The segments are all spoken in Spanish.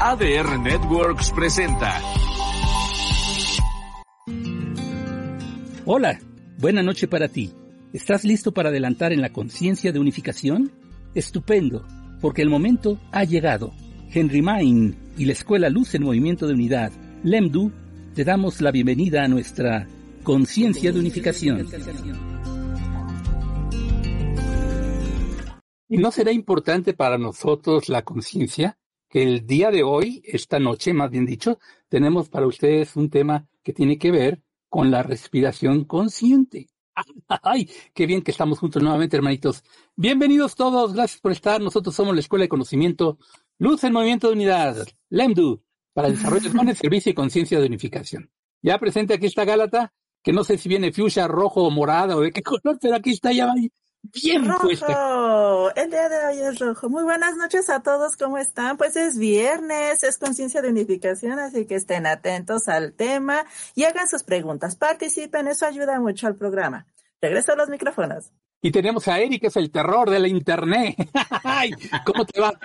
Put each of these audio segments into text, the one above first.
ADR Networks presenta. Hola, buena noche para ti. ¿Estás listo para adelantar en la conciencia de unificación? Estupendo, porque el momento ha llegado. Henry Main y la Escuela Luz en Movimiento de Unidad, LEMDU, te damos la bienvenida a nuestra conciencia de unificación. ¿Y no será importante para nosotros la conciencia? Que el día de hoy, esta noche más bien dicho, tenemos para ustedes un tema que tiene que ver con la respiración consciente. ¡Ay! Qué bien que estamos juntos nuevamente, hermanitos. Bienvenidos todos, gracias por estar. Nosotros somos la Escuela de Conocimiento Luz en Movimiento de Unidad, LEMDU, para el desarrollo de servicio y conciencia de unificación. Ya presente aquí está Gálata, que no sé si viene fuchsia, rojo o morada o de qué color, pero aquí está ya bien rojo. El día de hoy es rojo. Muy buenas noches a todos, ¿cómo están? Pues es viernes, es conciencia de unificación, así que estén atentos al tema y hagan sus preguntas, participen, eso ayuda mucho al programa. Regreso a los micrófonos. Y tenemos a Eric, que es el terror de la internet. ¿Cómo te va?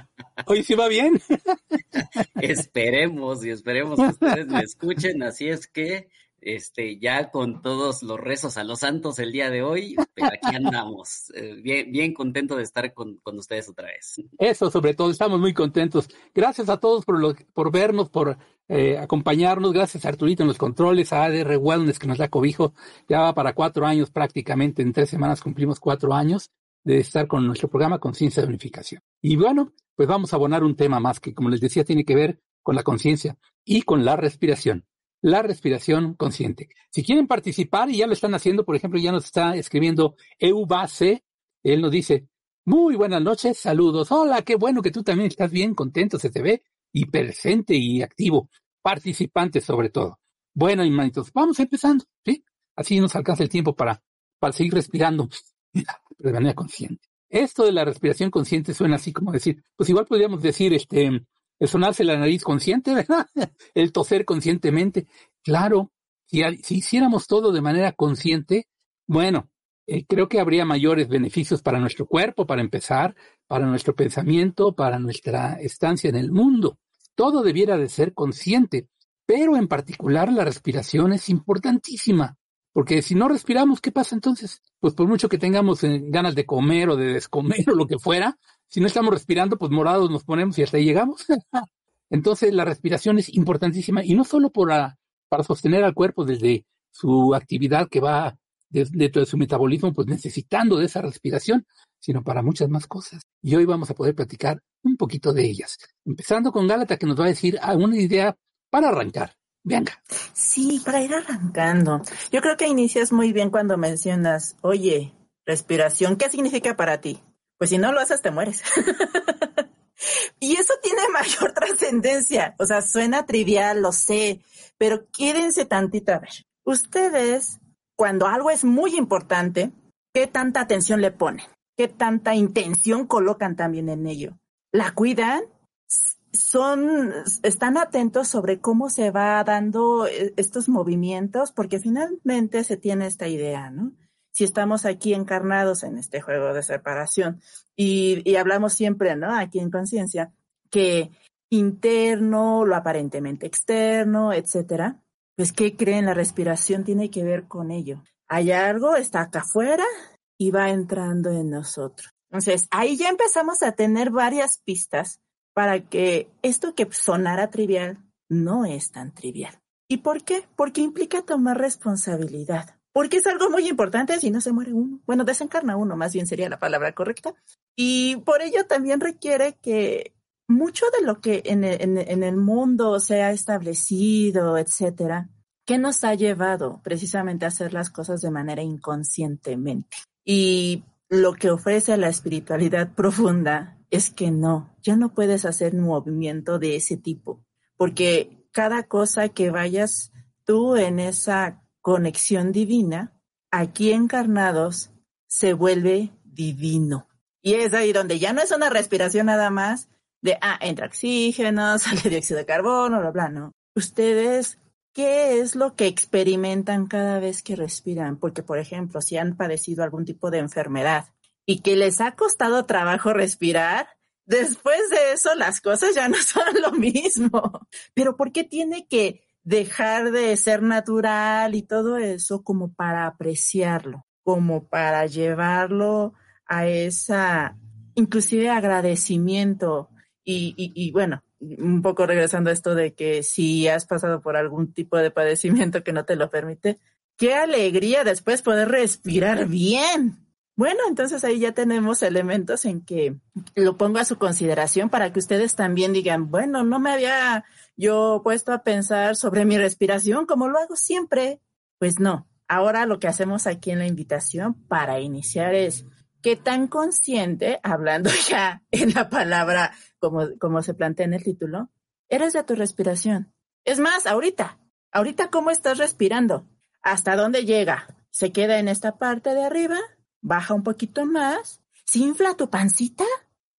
¿Hoy sí va bien? esperemos y esperemos que ustedes me escuchen, así es que este, ya con todos los rezos a los santos el día de hoy, pero aquí andamos, eh, bien, bien contento de estar con, ustedes otra vez. Eso, sobre todo, estamos muy contentos. Gracias a todos por, lo, por vernos, por eh, acompañarnos, gracias a Arturito en los controles, a ADR Wellness que nos da cobijo, ya va para cuatro años prácticamente, en tres semanas cumplimos cuatro años de estar con nuestro programa Conciencia de Unificación. Y bueno, pues vamos a abonar un tema más que, como les decía, tiene que ver con la conciencia y con la respiración la respiración consciente. Si quieren participar y ya lo están haciendo, por ejemplo, ya nos está escribiendo Eubase, él nos dice, muy buenas noches, saludos, hola, qué bueno que tú también estás bien, contento, se te ve, y presente y activo, participante sobre todo. Bueno, hermanitos, vamos empezando, ¿sí? Así nos alcanza el tiempo para, para seguir respirando de manera consciente. Esto de la respiración consciente suena así como decir, pues igual podríamos decir, este, sonarse la nariz consciente, ¿verdad? El toser conscientemente. Claro, si, si hiciéramos todo de manera consciente, bueno, eh, creo que habría mayores beneficios para nuestro cuerpo, para empezar, para nuestro pensamiento, para nuestra estancia en el mundo. Todo debiera de ser consciente, pero en particular la respiración es importantísima, porque si no respiramos, ¿qué pasa entonces? Pues por mucho que tengamos eh, ganas de comer o de descomer o lo que fuera, si no estamos respirando, pues morados nos ponemos y hasta ahí llegamos. Entonces la respiración es importantísima y no solo para, para sostener al cuerpo desde su actividad que va dentro de su metabolismo, pues necesitando de esa respiración, sino para muchas más cosas. Y hoy vamos a poder platicar un poquito de ellas. Empezando con Gálata, que nos va a decir una idea para arrancar. Venga. Sí, para ir arrancando. Yo creo que inicias muy bien cuando mencionas, oye, respiración, ¿qué significa para ti? Pues si no lo haces te mueres. y eso tiene mayor trascendencia. O sea, suena trivial, lo sé, pero quédense tantito a ver. Ustedes, cuando algo es muy importante, ¿qué tanta atención le ponen? ¿Qué tanta intención colocan también en ello? ¿La cuidan? son, están atentos sobre cómo se va dando eh, estos movimientos, porque finalmente se tiene esta idea, ¿no? Si estamos aquí encarnados en este juego de separación y, hablamos siempre, ¿no? Aquí en conciencia, que interno, lo aparentemente externo, etcétera, pues ¿qué creen? La respiración tiene que ver con ello. Hay algo, está acá afuera y va entrando en nosotros. Entonces, ahí ya empezamos a tener varias pistas para que esto que sonara trivial no es tan trivial. ¿Y por qué? Porque implica tomar responsabilidad porque es algo muy importante si no se muere uno. Bueno, desencarna uno, más bien sería la palabra correcta. Y por ello también requiere que mucho de lo que en el, mundo se ha establecido, etcétera, que nos ha llevado precisamente a hacer las cosas de manera inconscientemente. Y lo que ofrece la espiritualidad profunda es que no, ya no puedes hacer un movimiento de ese tipo, porque cada cosa que vayas tú en esa conexión divina, aquí encarnados se vuelve divino. Y es ahí donde ya no es una respiración nada más de, ah, entra oxígeno, sale dióxido de carbono, bla, bla, no. Ustedes, ¿qué es lo que experimentan cada vez que respiran? Porque, por ejemplo, si han padecido algún tipo de enfermedad y que les ha costado trabajo respirar, después de eso las cosas ya no son lo mismo. Pero ¿por qué tiene que dejar de ser natural y todo eso como para apreciarlo, como para llevarlo a esa, inclusive agradecimiento y, y, y bueno, un poco regresando a esto de que si has pasado por algún tipo de padecimiento que no te lo permite, qué alegría después poder respirar bien. Bueno, entonces ahí ya tenemos elementos en que lo pongo a su consideración para que ustedes también digan, bueno, no me había yo puesto a pensar sobre mi respiración como lo hago siempre. Pues no, ahora lo que hacemos aquí en la invitación para iniciar es qué tan consciente, hablando ya en la palabra como, como se plantea en el título, eres de tu respiración. Es más, ahorita, ahorita cómo estás respirando, hasta dónde llega, se queda en esta parte de arriba baja un poquito más, ¿se infla tu pancita?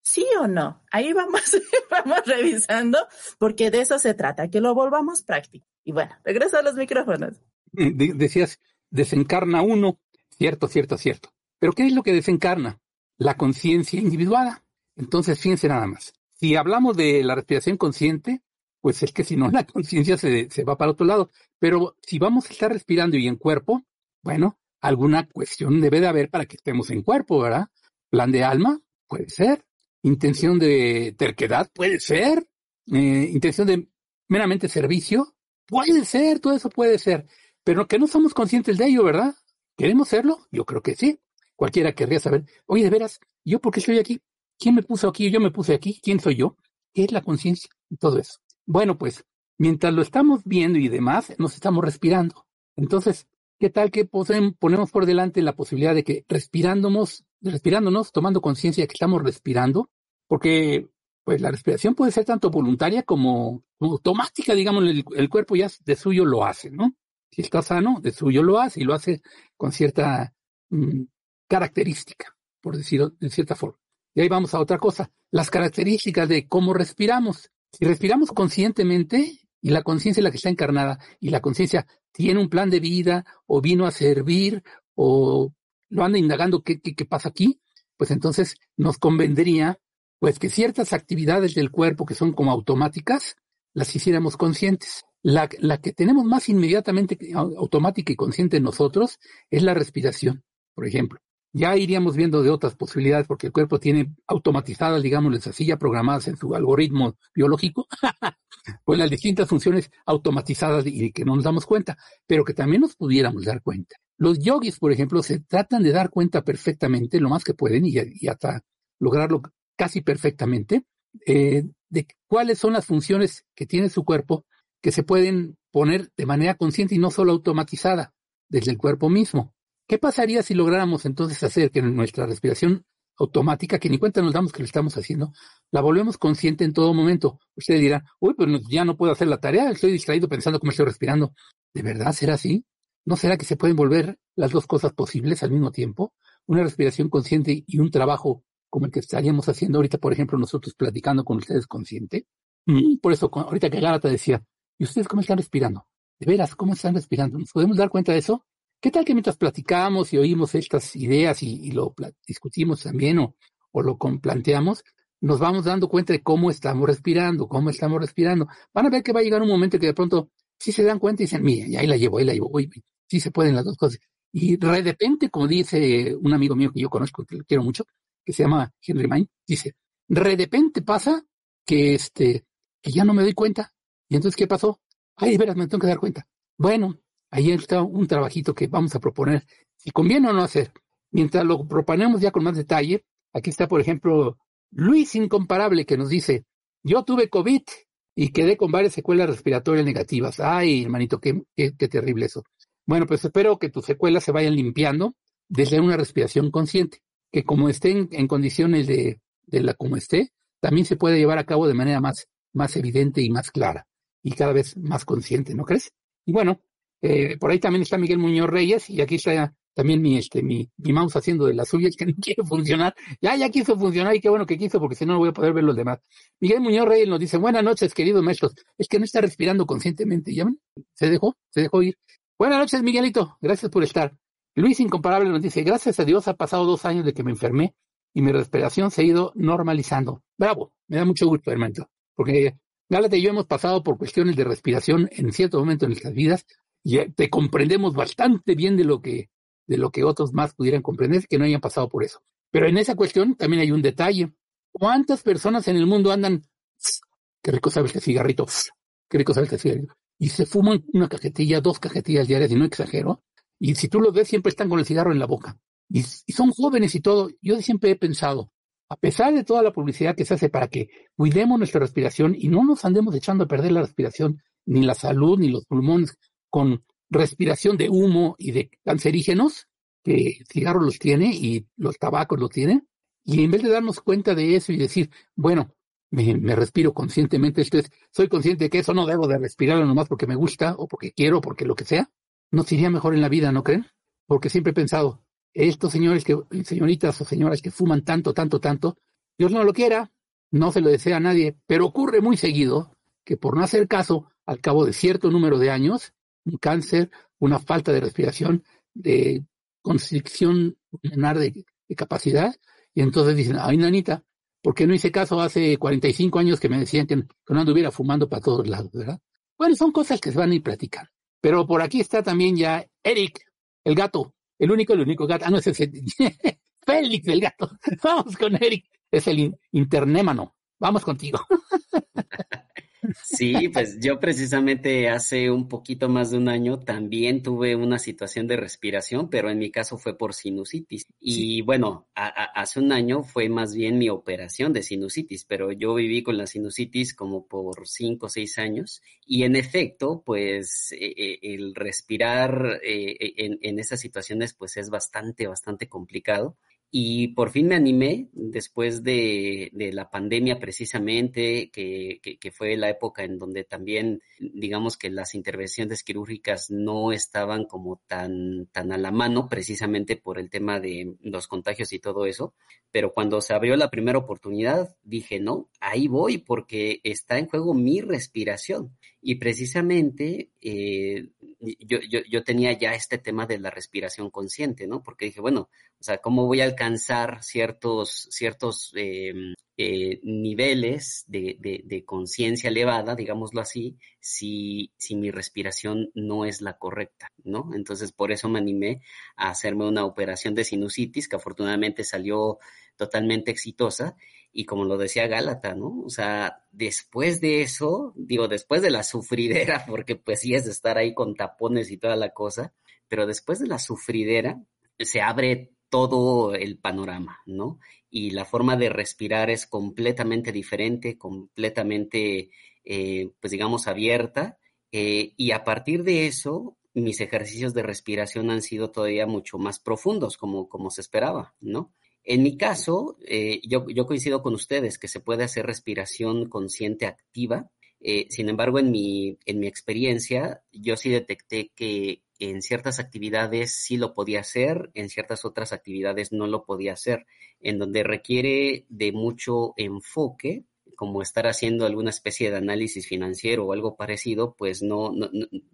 ¿Sí o no? Ahí vamos, vamos revisando, porque de eso se trata, que lo volvamos práctico. Y bueno, regreso a los micrófonos. Decías, desencarna uno, cierto, cierto, cierto. Pero ¿qué es lo que desencarna? La conciencia individuada. Entonces, fíjense nada más. Si hablamos de la respiración consciente, pues es que si no, la conciencia se, se va para otro lado. Pero si vamos a estar respirando y en cuerpo, bueno, alguna cuestión debe de haber para que estemos en cuerpo, ¿verdad? Plan de alma, puede ser. Intención de terquedad, puede ser. Eh, intención de meramente servicio, puede ser, todo eso puede ser. Pero que no somos conscientes de ello, ¿verdad? ¿Queremos serlo? Yo creo que sí. Cualquiera querría saber, oye, de veras, ¿yo por qué estoy aquí? ¿Quién me puso aquí? ¿Yo me puse aquí? ¿Quién soy yo? ¿Qué es la conciencia? Todo eso. Bueno, pues, mientras lo estamos viendo y demás, nos estamos respirando. Entonces, ¿Qué tal que ponemos por delante la posibilidad de que respirándonos, respirándonos, tomando conciencia que estamos respirando? Porque pues la respiración puede ser tanto voluntaria como, automática, digamos, el, cuerpo ya de suyo lo hace, ¿no? Si está sano, de suyo lo hace y lo hace con cierta mm, característica, por decirlo de cierta forma. Y ahí vamos a otra cosa, las características de cómo respiramos. Si respiramos conscientemente, y la conciencia es la que está encarnada, y la conciencia tiene un plan de vida o vino a servir o lo anda indagando qué, qué, pasa aquí, pues entonces nos convendría pues que ciertas actividades del cuerpo que son como automáticas las hiciéramos conscientes. La, la que tenemos más inmediatamente automática y consciente en nosotros es la respiración, por ejemplo. Ya iríamos viendo de otras posibilidades porque el cuerpo tiene automatizadas, digamos, así, ya programadas en su algoritmo biológico, pues las distintas funciones automatizadas y que no nos damos cuenta, pero que también nos pudiéramos dar cuenta. Los yogis, por ejemplo, se tratan de dar cuenta perfectamente, lo más que pueden, y, hasta lograrlo casi perfectamente, eh, de cuáles son las funciones que tiene su cuerpo que se pueden poner de manera consciente y no solo automatizada desde el cuerpo mismo. ¿Qué pasaría si lográramos entonces hacer que nuestra respiración automática, que ni cuenta nos damos que lo estamos haciendo, la volvemos consciente en todo momento. Ustedes dirán, uy, pero ya no puedo hacer la tarea, estoy distraído pensando cómo estoy respirando. ¿De verdad será así? ¿No será que se pueden volver las dos cosas posibles al mismo tiempo? Una respiración consciente y un trabajo como el que estaríamos haciendo ahorita, por ejemplo, nosotros platicando con ustedes consciente. Mm, por eso, ahorita que Gárata decía, ¿y ustedes cómo están respirando? ¿De veras cómo están respirando? ¿Nos podemos dar cuenta de eso? ¿Qué tal que mientras platicamos y oímos estas ideas y, lo discutimos también o, lo planteamos, nos vamos dando cuenta de cómo estamos respirando, cómo estamos respirando? Van a ver que va a llegar un momento que de pronto sí se dan cuenta y dicen, mira, ahí la llevo, ahí la llevo, uy, sí se pueden las dos cosas. Y de repente, como dice un amigo mío que yo conozco, que lo quiero mucho, que se llama Henry Main, dice, de repente pasa que este, que ya no me doy cuenta. Y entonces, ¿qué pasó? Ay, veras, me tengo que dar cuenta. Bueno, Ahí está un trabajito que vamos a proponer, si conviene o no hacer. Mientras lo proponemos ya con más detalle, aquí está, por ejemplo, Luis Incomparable que nos dice, yo tuve COVID y quedé con varias secuelas respiratorias negativas. Ay, hermanito, qué, qué, terrible eso. Bueno, pues espero que tus secuelas se vayan limpiando desde una respiración consciente, que como estén en condiciones de, de la como esté, también se puede llevar a cabo de manera más, más evidente y más clara y cada vez más consciente, ¿no crees? Y bueno, eh, por ahí también está Miguel Muñoz Reyes y aquí está también mi, este, mi, mouse haciendo de las suyas que no quiere funcionar. Ya, ya quiso funcionar y qué bueno que quiso porque si no no voy a poder ver los demás. Miguel Muñoz Reyes nos dice, buenas noches, queridos maestros. Es que no está respirando conscientemente. ¿Ya ven? Se dejó, se dejó ir. Buenas noches, Miguelito. Gracias por estar. Luis Incomparable nos dice, gracias a Dios ha pasado dos años de que me enfermé y mi respiración se ha ido normalizando. Bravo, me da mucho gusto, hermano, porque Gálate y yo hemos pasado por cuestiones de respiración en cierto momento en nuestras vidas y eh, te comprendemos bastante bien de lo que de lo que otros más pudieran comprender que no hayan pasado por eso. Pero en esa cuestión también hay un detalle. ¿Cuántas personas en el mundo andan, qué rico sabe este cigarrito, qué rico sabe este cigarrito, y se fuman una cajetilla, dos cajetillas diarias, y no exagero, y si tú los ves siempre están con el cigarro en la boca, y, y son jóvenes y todo. Yo siempre he pensado, a pesar de toda la publicidad que se hace para que cuidemos nuestra respiración y no nos andemos echando a perder la respiración, ni la salud, ni los pulmones, con respiración de humo y de cancerígenos, que el cigarro los tiene y los tabacos los tienen, y en vez de darnos cuenta de eso y decir, bueno, me, respiro conscientemente, esto es, soy consciente de que eso no debo de respirarlo nomás porque me gusta o porque quiero o porque lo que sea, nos iría mejor en la vida, ¿no creen? Porque siempre he pensado, estos señores que, señoritas o señoras que fuman tanto, tanto, tanto, Dios no lo quiera, no se lo desea a nadie, pero ocurre muy seguido que por no hacer caso, al cabo de cierto número de años, un cáncer, una falta de respiración, de constricción de, capacidad, y entonces dicen, ay, nanita, ¿por qué no hice caso hace 45 años que me decían que, no anduviera fumando para todos lados, verdad? Bueno, son cosas que se van a ir platicando. Pero por aquí está también ya Eric, el gato, el único, el único gato. Ah, no, es ese. Félix, el gato. Vamos con Eric. Es el internémano. Vamos contigo. Sí, pues yo precisamente hace un poquito más de un año también tuve una situación de respiración, pero en mi caso fue por sinusitis. Y bueno, hace un año fue más bien mi operación de sinusitis, pero yo viví con la sinusitis como por cinco o seis años. Y en efecto, pues e, e, el respirar eh, en, en esas situaciones pues es bastante, bastante complicado. Y por fin me animé después de, la pandemia precisamente, que, fue la época en donde también, digamos que las intervenciones quirúrgicas no estaban como tan, tan a la mano, precisamente por el tema de los contagios y todo eso. Pero cuando se abrió la primera oportunidad, dije, no, ahí voy porque está en juego mi respiración. Y precisamente eh, yo, yo, yo, tenía ya este tema de la respiración consciente, ¿no? Porque dije, bueno, o sea, ¿cómo voy a alcanzar ciertos, ciertos em, eh, niveles de, de, de conciencia elevada, digámoslo así, si, si mi respiración no es la correcta, ¿no? Entonces, por eso me animé a hacerme una operación de sinusitis, que afortunadamente salió totalmente exitosa y como lo decía Gálata, ¿no? O sea, después de eso, digo, después de la sufridera, porque pues sí es estar ahí con tapones y toda la cosa, pero después de la sufridera se abre todo el panorama, ¿no? Y la forma de respirar es completamente diferente, completamente, eh, pues digamos, abierta. Eh, y a partir de eso, mis ejercicios de respiración han sido todavía mucho más profundos, como, como se esperaba, ¿no? En mi caso, eh, yo, coincido con ustedes que se puede hacer respiración consciente activa. Eh, sin embargo, en mi, en mi experiencia, yo sí detecté que en ciertas actividades sí lo podía hacer, en ciertas otras actividades no lo podía hacer, en donde requiere de mucho enfoque como estar haciendo alguna especie de análisis financiero o algo parecido, pues no,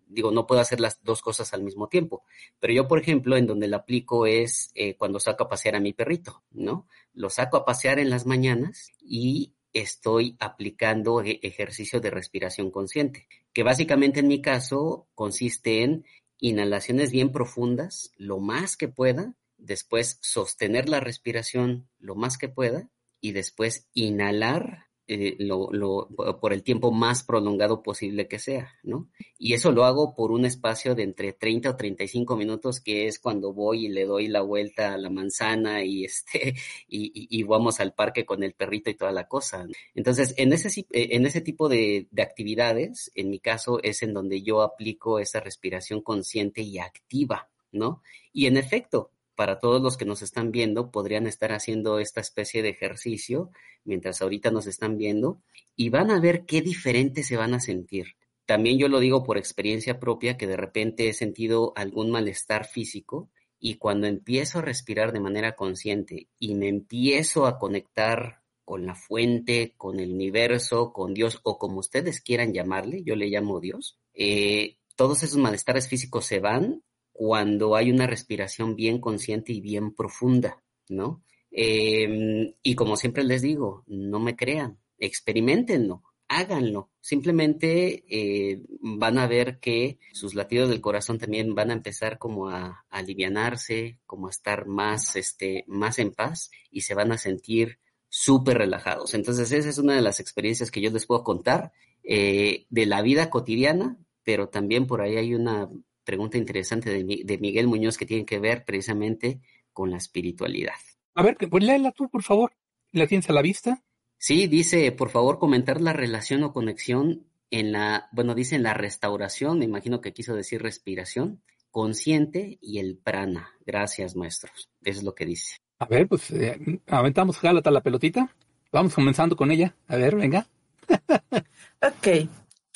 digo, no puedo hacer las dos cosas al mismo tiempo. Pero yo, por ejemplo, en donde la aplico es eh, cuando saco a pasear a mi perrito, ¿no? Lo saco a pasear en las mañanas y estoy aplicando e-, ejercicio de respiración consciente, que básicamente en mi caso consiste en inhalaciones bien profundas, lo más que pueda, después sostener la respiración lo más que pueda y después inhalar eh, lo, por el tiempo más prolongado posible que sea, ¿no? Y eso lo hago por un espacio de entre 30 o 35 minutos, que es cuando voy y le doy la vuelta a la manzana y, este, y, vamos al parque con el perrito y toda la cosa. Entonces, en ese, eh, en ese tipo de, de actividades, en mi caso, es en donde yo aplico esa respiración consciente y activa, ¿no? Y en efecto, para todos los que nos están viendo, podrían estar haciendo esta especie de ejercicio mientras ahorita nos están viendo y van a ver qué diferente se van a sentir. También yo lo digo por experiencia propia que de repente he sentido algún malestar físico y cuando empiezo a respirar de manera consciente y me empiezo a conectar con la fuente, con el universo, con Dios o como ustedes quieran llamarle, yo le llamo Dios, eh, todos esos malestares físicos se van cuando hay una respiración bien consciente y bien profunda, ¿no? Em, y como siempre les digo, no me crean, experimentenlo, háganlo. Simplemente eh, van a ver que sus latidos del corazón también van a empezar como a, alivianarse, como a estar más, este, más en paz y se van a sentir súper relajados. Entonces esa es una de las experiencias que yo les puedo contar eh, de la vida cotidiana, pero también por ahí hay una pregunta interesante de, de Miguel Muñoz que tiene que ver precisamente con la espiritualidad. A ver, pues léela tú, por favor. ¿La tienes a la vista? Sí, dice, por favor, comentar la relación o conexión en la, bueno, dice en la restauración, me imagino que quiso decir respiración, consciente y el prana. Gracias, maestros. Eso es lo que dice. A ver, pues eh, aventamos Gálata la pelotita. Vamos comenzando con ella. A ver, venga. ok.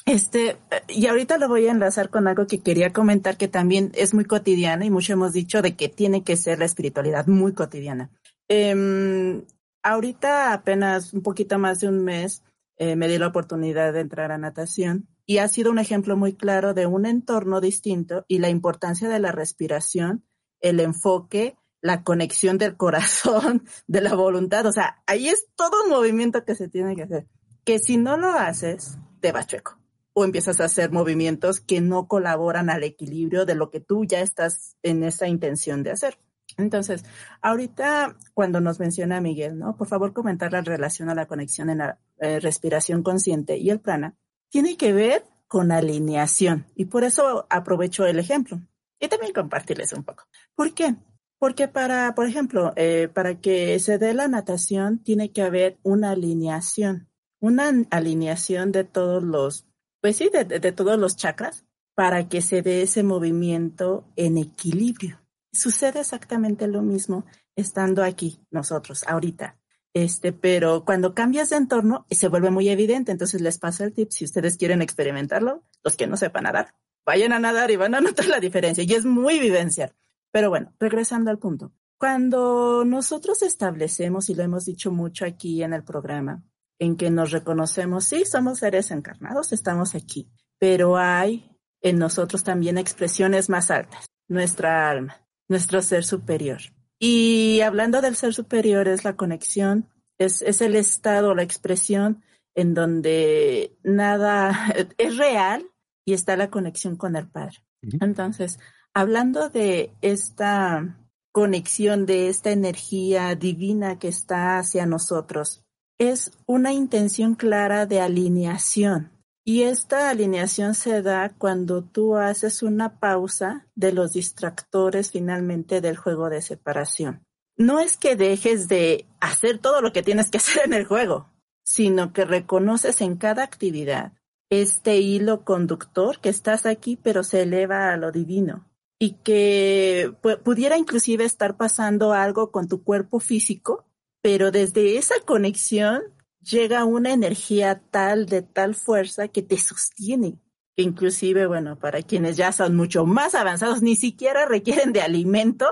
Este, y ahorita lo voy a enlazar con algo que quería comentar que también es muy cotidiano y mucho hemos dicho de que tiene que ser la espiritualidad muy cotidiana. Eh, ahorita apenas un poquito más de un mes eh, me di la oportunidad de entrar a natación y ha sido un ejemplo muy claro de un entorno distinto y la importancia de la respiración, el enfoque, la conexión del corazón, de la voluntad. O sea, ahí es todo un movimiento que se tiene que hacer. Que si no lo haces, te va chueco o empiezas a hacer movimientos que no colaboran al equilibrio de lo que tú ya estás en esa intención de hacer. Entonces, ahorita cuando nos menciona Miguel, ¿no? Por favor, comentar la relación a la conexión en la eh, respiración consciente y el prana, tiene que ver con alineación y por eso aprovecho el ejemplo y también compartirles un poco. ¿Por qué? Porque para, por ejemplo, eh, para que se dé la natación tiene que haber una alineación, una alineación de todos los pues sí, de, todos los chakras, para que se dé ese movimiento en equilibrio. Sucede exactamente lo mismo estando aquí nosotros, ahorita. Este, pero cuando cambias de entorno se vuelve muy evidente, entonces les paso el tip, si ustedes quieren experimentarlo, los que no sepan nadar, vayan a nadar y van a notar la diferencia y es muy vivencial. Pero bueno, regresando al punto. Cuando nosotros establecemos, y lo hemos dicho mucho aquí en el programa, en que nos reconocemos, sí, somos seres encarnados, estamos aquí, pero hay en nosotros también expresiones más altas, nuestra alma, nuestro ser superior. Y hablando del ser superior es la conexión, es, es el estado, la expresión en donde nada es real y está la conexión con el Padre. Entonces, hablando de esta conexión, de esta energía divina que está hacia nosotros, es una intención clara de alineación. Y esta alineación se da cuando tú haces una pausa de los distractores finalmente del juego de separación. No es que dejes de hacer todo lo que tienes que hacer en el juego, sino que reconoces en cada actividad este hilo conductor que estás aquí pero se eleva a lo divino y que pudiera inclusive estar pasando algo con tu cuerpo físico pero desde esa conexión llega una energía tal, de tal fuerza que te sostiene, inclusive, bueno, para quienes ya son mucho más avanzados, ni siquiera requieren de alimento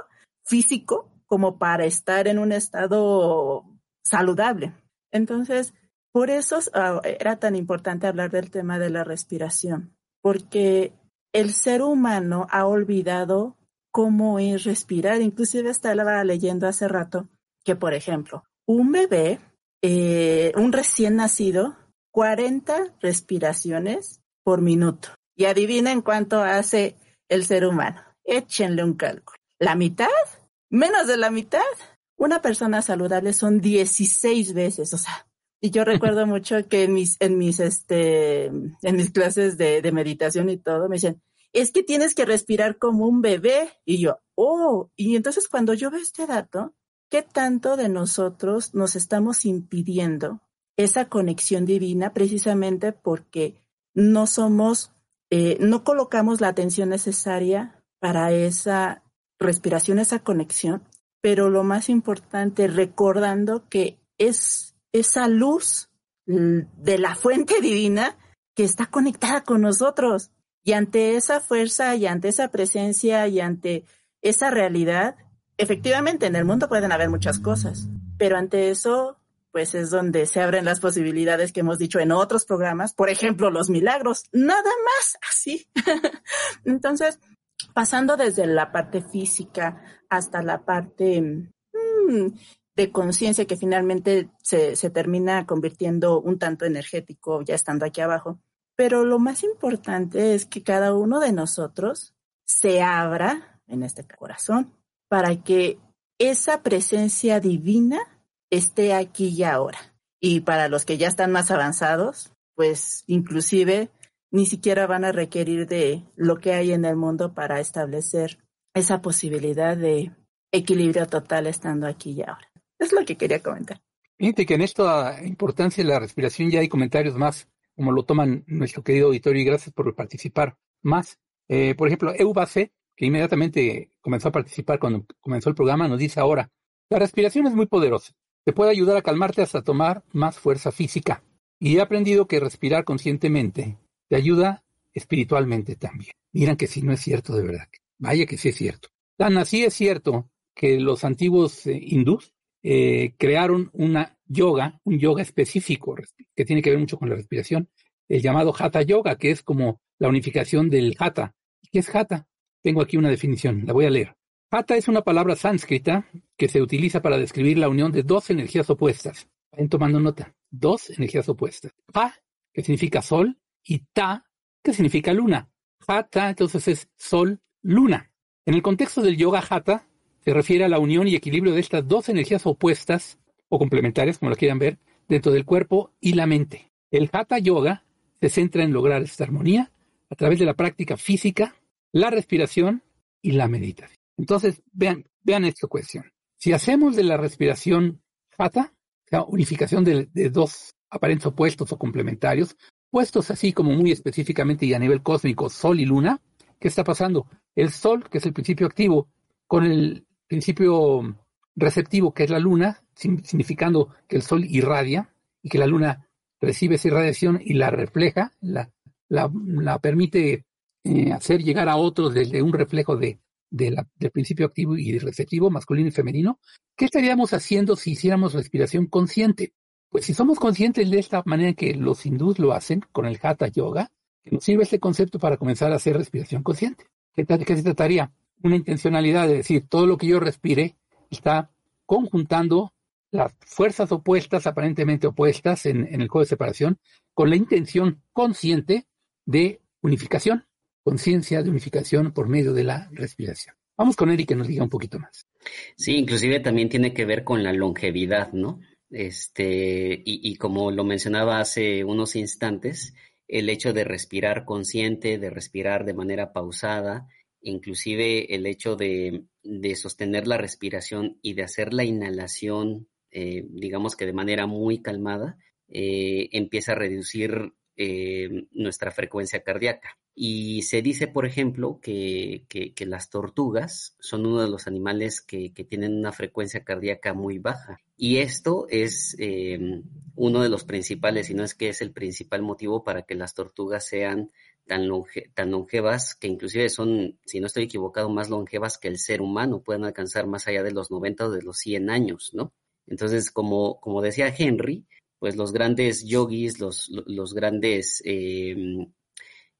físico como para estar en un estado saludable. Entonces, por eso ah, era tan importante hablar del tema de la respiración, porque el ser humano ha olvidado cómo es respirar. Inclusive estaba leyendo hace rato que, por ejemplo, un bebé, eh, un recién nacido, 40 respiraciones por minuto. Y adivinen cuánto hace el ser humano. Échenle un cálculo. ¿La mitad? ¿Menos de la mitad? Una persona saludable son 16 veces, o sea, y yo recuerdo mucho que en mis, en mis, este, en mis clases de, de, meditación y todo, me dicen, es que tienes que respirar como un bebé. Y yo, oh, y entonces cuando yo veo este dato, ¿Qué tanto de nosotros nos estamos impidiendo esa conexión divina precisamente porque no somos, eh, no colocamos la atención necesaria para esa respiración, esa conexión? Pero lo más importante, recordando que es esa luz de la fuente divina que está conectada con nosotros. Y ante esa fuerza y ante esa presencia y ante esa realidad, efectivamente en el mundo pueden haber muchas cosas, pero ante eso, pues es donde se abren las posibilidades que hemos dicho en otros programas, por ejemplo, los milagros, nada más así. Entonces, pasando desde la parte física hasta la parte mm, de conciencia que finalmente se, se termina convirtiendo un tanto energético ya estando aquí abajo. Pero lo más importante es que cada uno de nosotros se abra en este corazón para que esa presencia divina esté aquí y ahora. Y para los que ya están más avanzados, pues inclusive ni siquiera van a requerir de lo que hay en el mundo para establecer esa posibilidad de equilibrio total estando aquí y ahora. Es lo que quería comentar. Fíjate que en esta importancia de la respiración ya hay comentarios más, como lo toman nuestro querido auditorio, y gracias por participar más. Eh, por ejemplo, Eubase, inmediatamente comenzó a participar cuando comenzó el programa, nos dice ahora, la respiración es muy poderosa, te puede ayudar a calmarte hasta tomar más fuerza física. Y he aprendido que respirar conscientemente te ayuda espiritualmente también. Miran que si no es cierto de verdad. Vaya que sí es cierto. Tan así es cierto que los antiguos eh, hindús eh, crearon una yoga, un yoga específico que tiene que ver mucho con la respiración, el llamado Hatha Yoga, que es como la unificación del Hatha. ¿Qué es Hatha? Tengo aquí una definición, la voy a leer. Hatha es una palabra sánscrita que se utiliza para describir la unión de dos energías opuestas. Vayan tomando nota. Dos energías opuestas. Ha, que significa sol, y Ta, que significa luna. Hatha, entonces es sol, luna. En el contexto del yoga Hatha, se refiere a la unión y equilibrio de estas dos energías opuestas o complementarias, como lo quieran ver, dentro del cuerpo y la mente. El Hatha Yoga se centra en lograr esta armonía a través de la práctica física, la respiración y la meditación. Entonces, vean, vean esta cuestión. Si hacemos de la respiración Hatha, o sea, unificación de, de dos aparentes opuestos o complementarios, puestos así como muy específicamente y a nivel cósmico, Sol y Luna, ¿qué está pasando? El Sol, que es el principio activo, con el principio receptivo, que es la luna, significando que el sol irradia y que la luna recibe esa irradiación y la refleja, la, la, permite eh, hacer llegar a otros desde un reflejo de, del principio activo y receptivo, masculino y femenino. ¿Qué estaríamos haciendo si hiciéramos respiración consciente? Pues si somos conscientes de esta manera que los hindús lo hacen con el Hatha Yoga, nos sirve este concepto para comenzar a hacer respiración consciente. ¿Qué, qué se trataría? una intencionalidad de decir, todo lo que yo respire está conjuntando las fuerzas opuestas, aparentemente opuestas en, el juego de separación, con la intención consciente de unificación, conciencia de unificación por medio de la respiración. Vamos con Eric que nos diga un poquito más. Sí, inclusive también tiene que ver con la longevidad, ¿no? Este, y, y como lo mencionaba hace unos instantes, el hecho de respirar consciente, de respirar de manera pausada, inclusive el hecho de, sostener la respiración y de hacer la inhalación, eh, digamos que de manera muy calmada, eh, empieza a reducir eh, nuestra frecuencia cardíaca. Y se dice, por ejemplo, que, las tortugas son uno de los animales que, tienen una frecuencia cardíaca muy baja. Y esto es uno de los principales, si no es que es el principal motivo para que las tortugas sean tan, tan longevas, que inclusive son, si no estoy equivocado, más longevas que el ser humano, pueden alcanzar más allá de los 90 o de los 100 años, ¿no? Entonces, como, como decía Henry, pues los grandes yogis, los, los grandes em,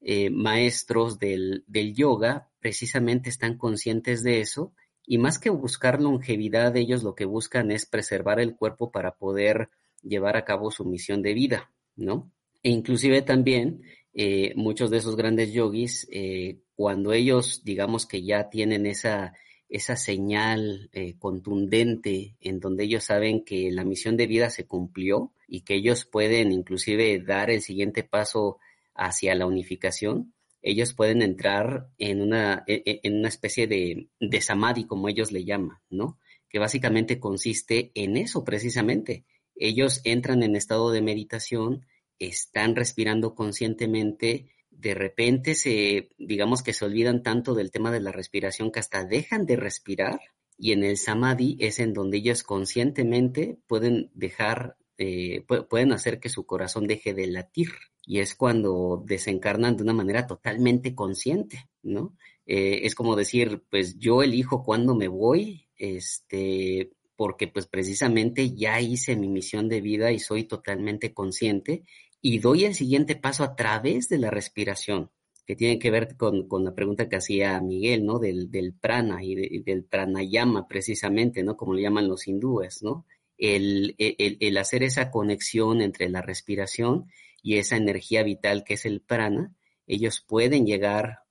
eh, maestros del, del yoga, precisamente están conscientes de eso y más que buscar longevidad, ellos lo que buscan es preservar el cuerpo para poder llevar a cabo su misión de vida, ¿no? E inclusive también eh, muchos de esos grandes yogis, eh, cuando ellos, digamos que ya tienen esa, esa señal contundente en donde ellos saben que la misión de vida se cumplió y que ellos pueden inclusive dar el siguiente paso hacia la unificación, ellos pueden entrar en una, e, e, en una especie de, de samadhi, como ellos le llaman, ¿no? Que básicamente consiste en eso precisamente. Ellos entran en estado de meditación, están respirando conscientemente, de repente se, digamos que se olvidan tanto del tema de la respiración que hasta dejan de respirar y en el samadhi es en donde ellos conscientemente pueden dejar, eh, pueden hacer que su corazón deje de latir y es cuando desencarnan de una manera totalmente consciente, ¿no? Eh, es como decir, pues yo elijo cuándo me voy, este, porque pues precisamente ya hice mi misión de vida y soy totalmente consciente y doy el siguiente paso a través de la respiración. que tiene que ver con, la pregunta que hacía Miguel, ¿no? Del, del prana y, del pranayama precisamente, ¿no? Como le llaman los hindúes, ¿no? El, el, hacer esa conexión entre la respiración y esa energía vital que es el prana, ellos pueden llegar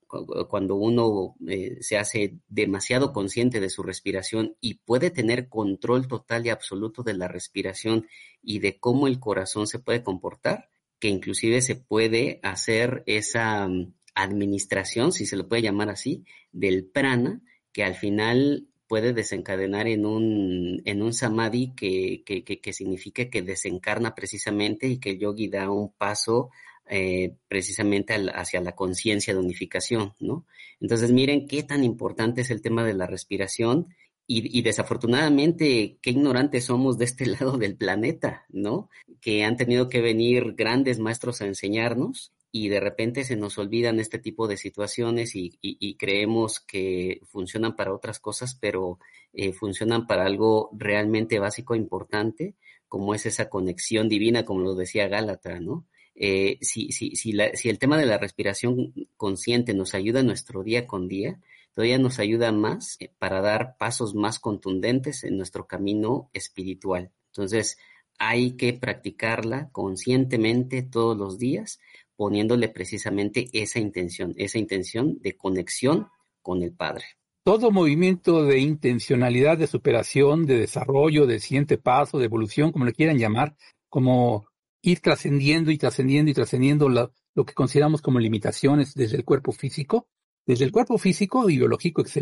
cuando uno eh, se hace demasiado consciente de su respiración y puede tener control total y absoluto de la respiración y de cómo el corazón se puede comportar, que inclusive se puede hacer esa mm, administración, si se lo puede llamar así, del prana, que al final puede desencadenar en un, en un samadhi que, que, que, significa que desencarna precisamente y que el yogi da un paso eh, precisamente hacia la conciencia de unificación, ¿no? Entonces, miren qué tan importante es el tema de la respiración y, y, desafortunadamente, qué ignorantes somos de este lado del planeta, ¿no? Que han tenido que venir grandes maestros a enseñarnos y de repente se nos olvidan este tipo de situaciones y, creemos que funcionan para otras cosas, pero eh, funcionan para algo realmente básico e importante, como es esa conexión divina, como lo decía Gálata, ¿no? Eh, si, si, si, si el tema de la respiración consciente nos ayuda nuestro día con día, todavía nos ayuda más eh, para dar pasos más contundentes en nuestro camino espiritual. Entonces, hay que practicarla conscientemente todos los días poniéndole precisamente esa intención, esa intención de conexión con el Padre. Todo movimiento de intencionalidad, de superación, de desarrollo, de siguiente paso, de evolución, como le quieran llamar, como ir trascendiendo y trascendiendo y trascendiendo lo, que consideramos como limitaciones desde el cuerpo físico, desde el cuerpo físico y biológico es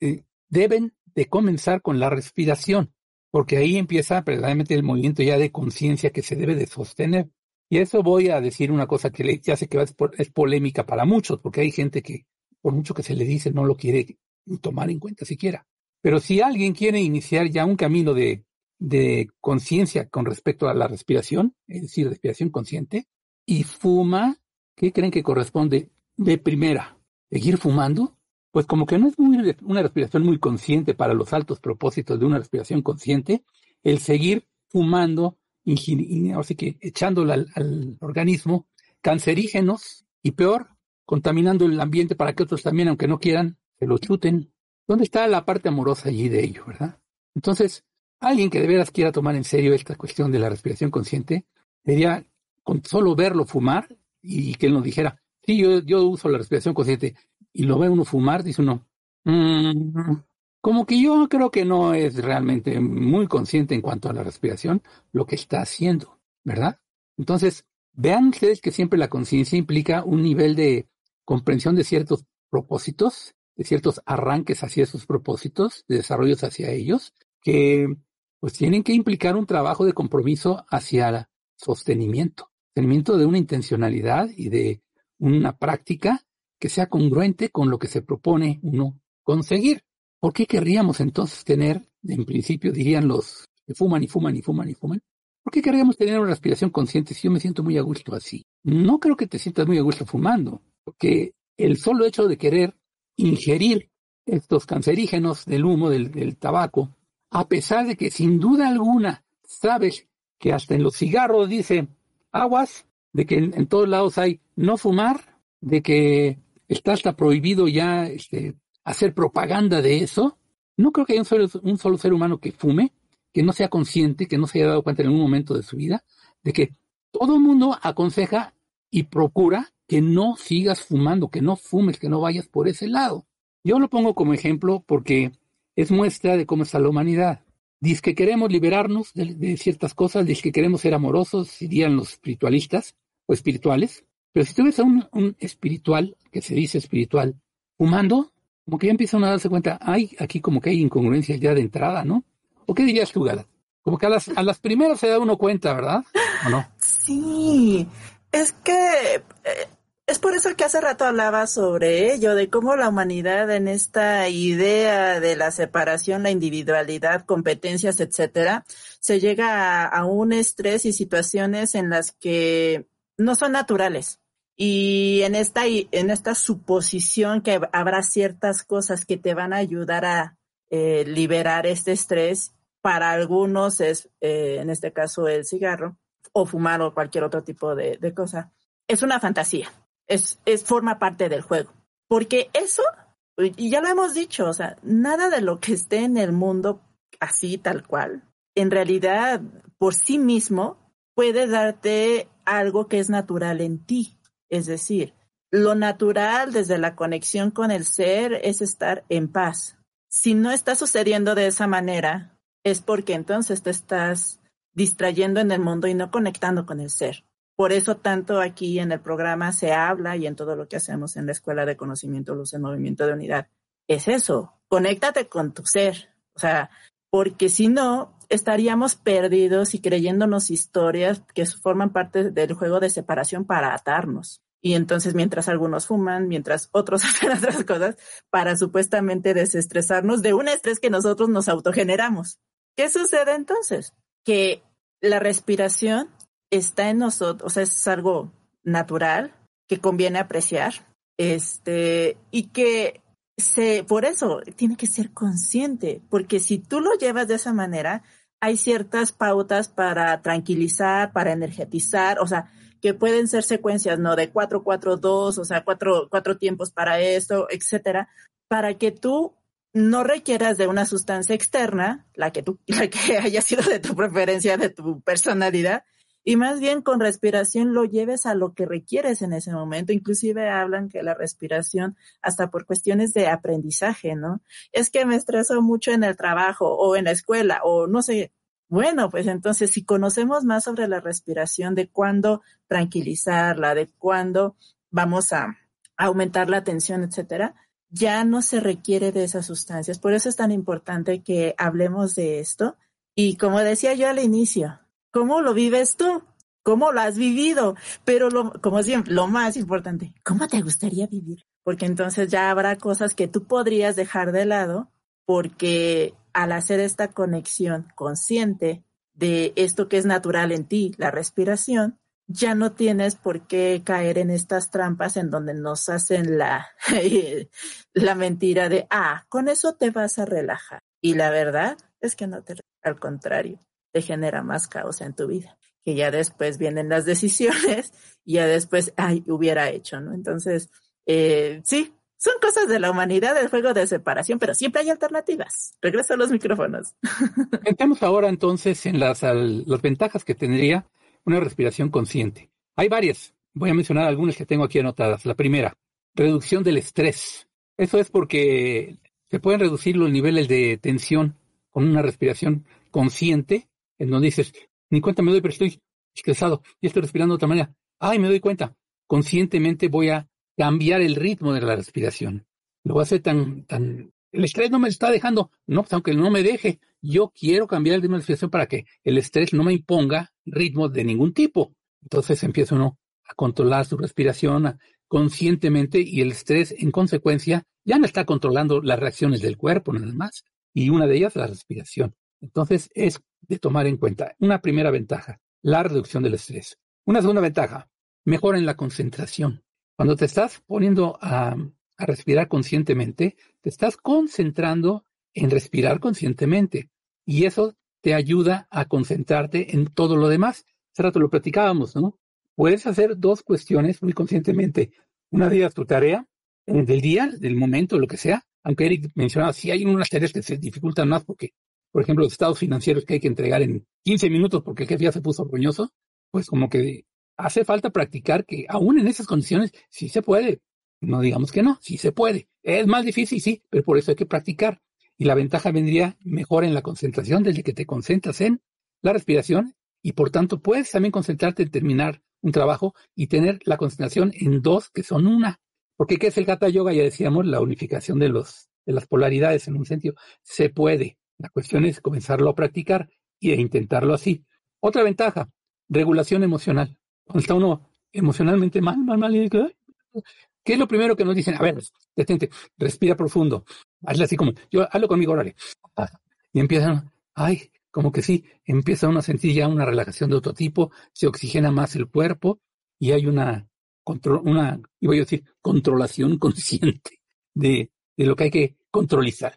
eh, deben de comenzar con la respiración, porque ahí empieza precisamente el movimiento ya de conciencia que se debe de sostener. Y eso voy a decir una cosa que ya sé que es polémica para muchos, porque hay gente que, por mucho que se le dice, no lo quiere tomar en cuenta siquiera. Pero si alguien quiere iniciar ya un camino de, de conciencia con respecto a la respiración, es decir, respiración consciente, y fuma, ¿qué creen que corresponde de primera? ¿Seguir fumando? Pues como que no es una respiración muy consciente para los altos propósitos de una respiración consciente, el seguir fumando así que echándole al, organismo cancerígenos y peor, contaminando el ambiente para que otros también, aunque no quieran, se lo chuten. ¿Dónde está la parte amorosa allí de ello, verdad? Entonces, alguien que de veras quiera tomar en serio esta cuestión de la respiración consciente, debería con solo verlo fumar y que él nos dijera, sí, yo, yo uso la respiración consciente, y lo ve uno fumar, dice uno, mmm, como que yo creo que no es realmente muy consciente en cuanto a la respiración lo que está haciendo, ¿verdad? Entonces, vean ustedes que siempre la conciencia implica un nivel de comprensión de ciertos propósitos, de ciertos arranques hacia esos propósitos, de desarrollos hacia ellos, que pues tienen que implicar un trabajo de compromiso hacia el sostenimiento, sostenimiento de una intencionalidad y de una práctica que sea congruente con lo que se propone uno conseguir. ¿Por qué querríamos entonces tener, en principio dirían los que fuman y fuman y fuman y fuman, ¿por qué querríamos tener una respiración consciente si yo me siento muy a gusto así? No creo que te sientas muy a gusto fumando, porque el solo hecho de querer ingerir estos cancerígenos del humo, del, tabaco, a pesar de que sin duda alguna sabes que hasta en los cigarros dice aguas, de que en, todos lados hay no fumar, de que está hasta prohibido ya este, hacer propaganda de eso. No creo que haya un solo, ser humano que fume, que no sea consciente, que no se haya dado cuenta en algún momento de su vida, de que todo el mundo aconseja y procura que no sigas fumando, que no fumes, que no vayas por ese lado. Yo lo pongo como ejemplo porque es muestra de cómo está la humanidad. Dice que queremos liberarnos de, ciertas cosas, dice que queremos ser amorosos, dirían los espiritualistas o espirituales. Pero si tú ves a un espiritual, que se dice espiritual, fumando, como que ya empiezan a darse cuenta, hay aquí como que hay incongruencias ya de entrada, ¿no? ¿O qué dirías tú, Gala? Como que a las, a las primeras se da uno cuenta, ¿verdad? ¿O no? Sí, es que eh, es por eso que hace rato hablaba sobre ello, de cómo la humanidad en esta idea de la separación, la individualidad, competencias, etcétera, se llega a un estrés y situaciones en las que no son naturales. Y en esta, en esta suposición que habrá ciertas cosas que te van a ayudar a eh, liberar este estrés, para algunos es, eh, en este caso, el cigarro o fumar o cualquier otro tipo de, de cosa. Es una fantasía. es, es forma parte del juego. Porque eso, y ya lo hemos dicho, o sea, nada de lo que esté en el mundo así tal cual, en realidad por sí mismo puede darte algo que es natural en ti. Es decir, lo natural desde la conexión con el ser es estar en paz. Si no está sucediendo de esa manera, es porque entonces te estás distrayendo en el mundo y no conectando con el ser. Por eso tanto aquí en el programa se habla y en todo lo que hacemos en la Escuela de Conocimiento Luz en Movimiento de Unidad. Es eso, conéctate con tu ser. O sea, porque si no, estaríamos perdidos y creyéndonos historias que forman parte del juego de separación para atarnos. Y entonces, mientras algunos fuman, mientras otros hacen otras cosas, para supuestamente desestresarnos de un estrés que nosotros nos autogeneramos. ¿Qué sucede entonces? Que la respiración está en nosotros, o sea, es algo natural que conviene apreciar, este, y que se, por eso tiene que ser consciente, porque si tú lo llevas de esa manera, hay ciertas pautas para tranquilizar, para energetizar, o sea, que pueden ser secuencias, ¿no? De cuatro, cuatro, dos, o sea, cuatro, cuatro tiempos para esto, etcétera, para que tú no requieras de una sustancia externa, la que tú, la que haya sido de tu preferencia, de tu personalidad, y más bien con respiración lo lleves a lo que requieres en ese momento. Inclusive hablan que la respiración, hasta por cuestiones de aprendizaje, ¿no? Es que me estreso mucho en el trabajo o en la escuela o no sé. Bueno, pues entonces si conocemos más sobre la respiración, de cuándo tranquilizarla, de cuándo vamos a aumentar la tensión, etcétera, ya no se requiere de esas sustancias. Por eso es tan importante que hablemos de esto. Y como decía yo al inicio, ¿cómo lo vives tú? ¿Cómo lo has vivido? Pero lo, como siempre, lo más importante, ¿cómo te gustaría vivir? Porque entonces ya habrá cosas que tú podrías dejar de lado porque al hacer esta conexión consciente de esto que es natural en ti, la respiración, ya no tienes por qué caer en estas trampas en donde nos hacen la, la mentira de, ah, con eso te vas a relajar. Y la verdad es que no te, al contrario, te genera más caos en tu vida, que ya después vienen las decisiones y ya después, ay, hubiera hecho, ¿no? Entonces, eh, sí, son cosas de la humanidad del juego de separación, pero siempre hay alternativas. Regreso a los micrófonos. Entramos ahora entonces en las, las ventajas que tendría una respiración consciente. Hay varias. Voy a mencionar algunas que tengo aquí anotadas. La primera, reducción del estrés. Eso es porque se pueden reducir los niveles de tensión con una respiración consciente, en donde dices, ni cuenta me doy, pero estoy estresado y estoy respirando de otra manera. Ay, me doy cuenta. Conscientemente voy a cambiar el ritmo de la respiración. Lo voy a hacer tan, tan, el estrés no me está dejando. No, pues, aunque no me deje, yo quiero cambiar el ritmo de respiración para que el estrés no me imponga ritmo de ningún tipo. Entonces empieza uno a controlar su respiración conscientemente y el estrés en consecuencia ya no está controlando las reacciones del cuerpo nada más. Y una de ellas la respiración. Entonces es de tomar en cuenta. Una primera ventaja, la reducción del estrés. Una segunda ventaja, mejora en la concentración. Cuando te estás poniendo a, a respirar conscientemente, te estás concentrando en respirar conscientemente. Y eso te ayuda a concentrarte en todo lo demás. Hace rato lo platicábamos, ¿no? Puedes hacer dos cuestiones muy conscientemente. Una de ellas tu tarea eh, del día, del momento, lo que sea. Aunque Eric mencionaba, si hay unas tareas que se dificultan más porque, por ejemplo, los estados financieros que hay que entregar en 15 minutos porque el jefe ya se puso orgulloso, pues como que hace falta practicar que aún en esas condiciones sí se puede. No digamos que no, sí se puede. Es más difícil, sí, pero por eso hay que practicar. Y la ventaja vendría mejor en la concentración desde que te concentras en la respiración y por tanto puedes también concentrarte en terminar un trabajo y tener la concentración en dos que son una. Porque ¿qué es el Hatha Yoga? Ya decíamos, la unificación de, los, de las polaridades en un sentido. Se puede. La cuestión es comenzarlo a practicar y e intentarlo así. Otra ventaja, regulación emocional. Cuando está uno emocionalmente mal, mal, mal, y ¿Qué es lo primero que nos dicen? A ver, detente, respira profundo. Hazle así como, yo hazlo conmigo, órale. Y empiezan, ay, como que sí, empieza uno a sentir ya una relajación de otro tipo, se oxigena más el cuerpo y hay una, control, una, iba a decir, controlación consciente de, de lo que hay que controlizar.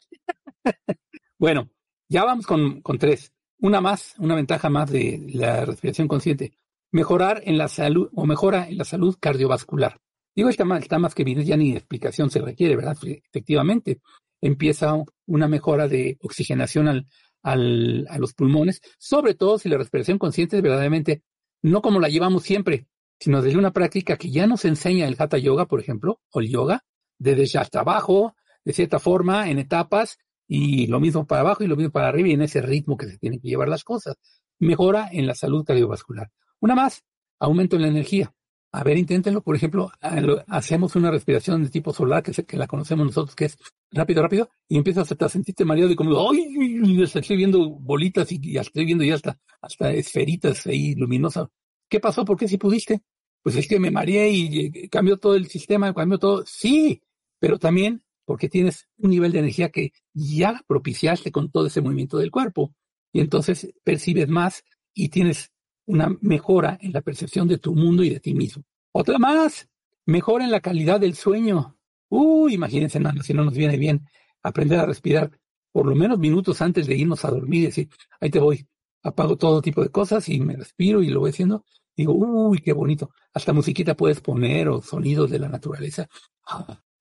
Bueno, ya vamos con, con tres. Una más, una ventaja más de la respiración consciente. Mejorar en la salud o mejora en la salud cardiovascular. Digo, está más, está más que evidente, ya ni explicación se requiere, ¿verdad? Efectivamente, empieza una mejora de oxigenación al, al, a los pulmones, sobre todo si la respiración consciente es verdaderamente no como la llevamos siempre, sino desde una práctica que ya nos enseña el Hatha Yoga, por ejemplo, o el yoga, desde hasta abajo, de cierta forma, en etapas, y lo mismo para abajo y lo mismo para arriba, y en ese ritmo que se tienen que llevar las cosas. Mejora en la salud cardiovascular. Una más, aumento en la energía. A ver, inténtenlo, por ejemplo, hacemos una respiración de tipo solar, que, que la conocemos nosotros, que es rápido, rápido, y empiezas a sentirte mareado y como, ¡ay! Estoy viendo bolitas y, ya estoy viendo ya hasta, hasta esferitas ahí luminosas. ¿Qué pasó? ¿Por qué si pudiste? Pues es que me mareé y cambió todo el sistema, cambió todo. Sí, pero también porque tienes un nivel de energía que ya propiciaste con todo ese movimiento del cuerpo. Y entonces percibes más y tienes una mejora en la percepción de tu mundo y de ti mismo. Otra más, mejora en la calidad del sueño. Uy, imagínense nada, si no nos viene bien aprender a respirar por lo menos minutos antes de irnos a dormir y decir, ahí te voy, apago todo tipo de cosas y me respiro y lo voy haciendo. Digo, uy, qué bonito. Hasta musiquita puedes poner o sonidos de la naturaleza.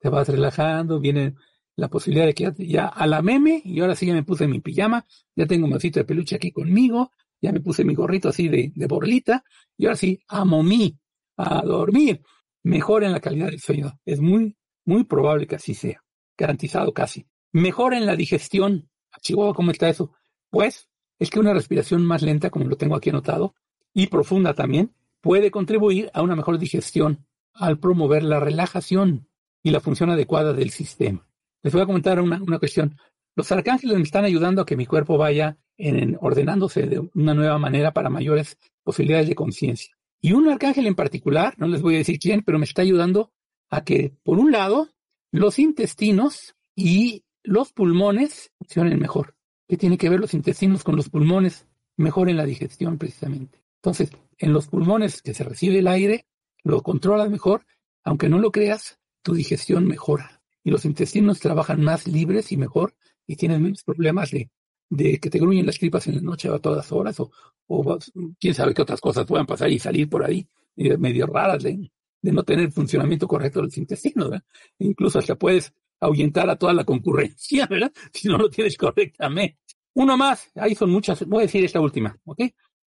Te vas relajando, viene la posibilidad de que ya, a la meme, y ahora sí ya me puse mi pijama, ya tengo un vasito de peluche aquí conmigo, ya me puse mi gorrito así de, de borlita, y ahora sí, amo mí, a dormir. Mejor en la calidad del sueño. Es muy, muy probable que así sea. Garantizado casi. Mejor en la digestión. Chihuahua, ¿cómo está eso? Pues es que una respiración más lenta, como lo tengo aquí anotado, y profunda también, puede contribuir a una mejor digestión al promover la relajación y la función adecuada del sistema. Les voy a comentar una, una cuestión. Los arcángeles me están ayudando a que mi cuerpo vaya en, ordenándose de una nueva manera para mayores posibilidades de conciencia. Y un arcángel en particular, no les voy a decir quién, pero me está ayudando a que, por un lado, los intestinos y los pulmones funcionen mejor. ¿Qué tiene que ver los intestinos con los pulmones? Mejor en la digestión, precisamente. Entonces, en los pulmones que se recibe el aire, lo controlas mejor, aunque no lo creas, tu digestión mejora. Y los intestinos trabajan más libres y mejor y tienen menos problemas de de que te gruñen las tripas en la noche a todas horas, o, quién sabe qué otras cosas puedan pasar y salir por ahí medio raras de, no tener funcionamiento correcto de los intestinos. E incluso hasta puedes ahuyentar a toda la concurrencia, ¿verdad? Si no lo tienes correctamente. Uno más, ahí son muchas, voy a decir esta última, ¿ok?